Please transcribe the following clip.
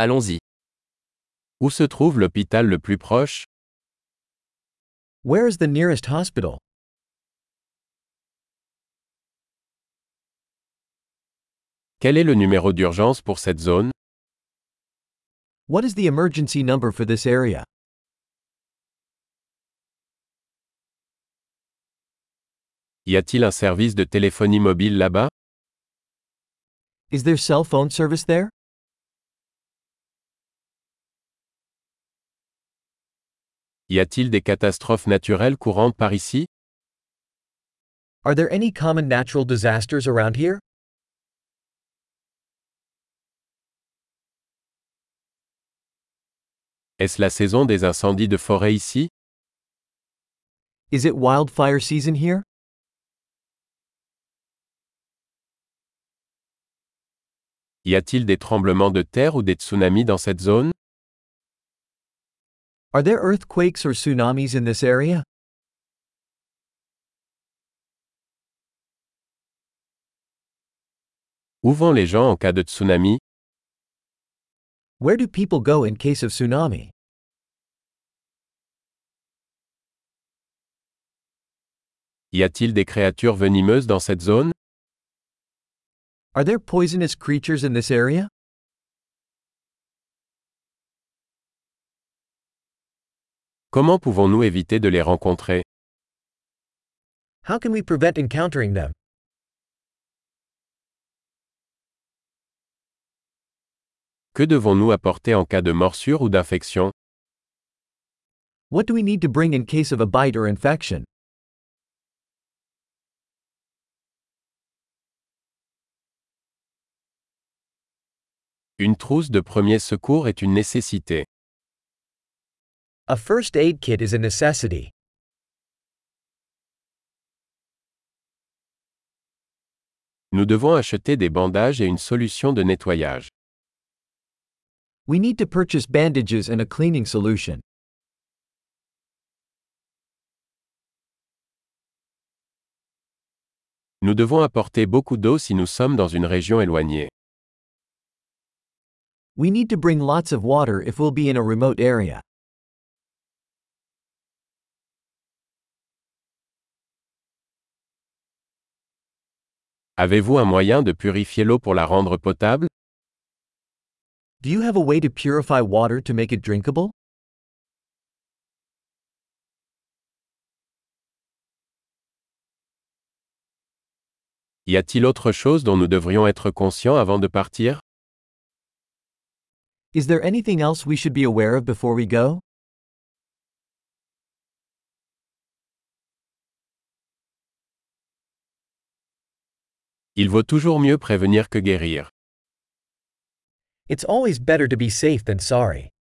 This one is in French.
Allons-y. Où se trouve l'hôpital le plus proche? Where is the nearest hospital? Quel est le numéro d'urgence pour cette zone? What is the emergency number for this area? Y a-t-il un service de téléphonie mobile là-bas? Is there cell phone service there? Y a-t-il des catastrophes naturelles courantes par ici? Are there any common natural disasters around here? Est-ce la saison des incendies de forêt ici? Is it wildfire season here? Y a-t-il des tremblements de terre ou des tsunamis dans cette zone? Are there earthquakes or tsunamis in this area? Où vont les gens en cas de tsunami Where do people go in case of tsunami? Y a-t-il des créatures venimeuses dans cette zone Are there poisonous creatures in this area? Comment pouvons-nous éviter de les rencontrer? How can we prevent encountering them? Que devons-nous apporter en cas de morsure ou d'infection? What do we need to bring in case of a bite or infection? Une trousse de premier secours est une nécessité. A first aid kit is a necessity. Nous devons acheter des bandages et une solution de nettoyage. We need to purchase bandages and a cleaning solution. Nous devons apporter beaucoup d'eau si nous sommes dans une région éloignée. We need to bring lots of water if we'll be in a remote area. Avez-vous un moyen de purifier l'eau pour la rendre potable? Do you have a way to purify water to make it drinkable? Y a-t-il autre chose dont nous devrions être conscients avant de partir? Is there anything else we should be aware of before we go? Il vaut toujours mieux prévenir que guérir. It's always better to be safe than sorry.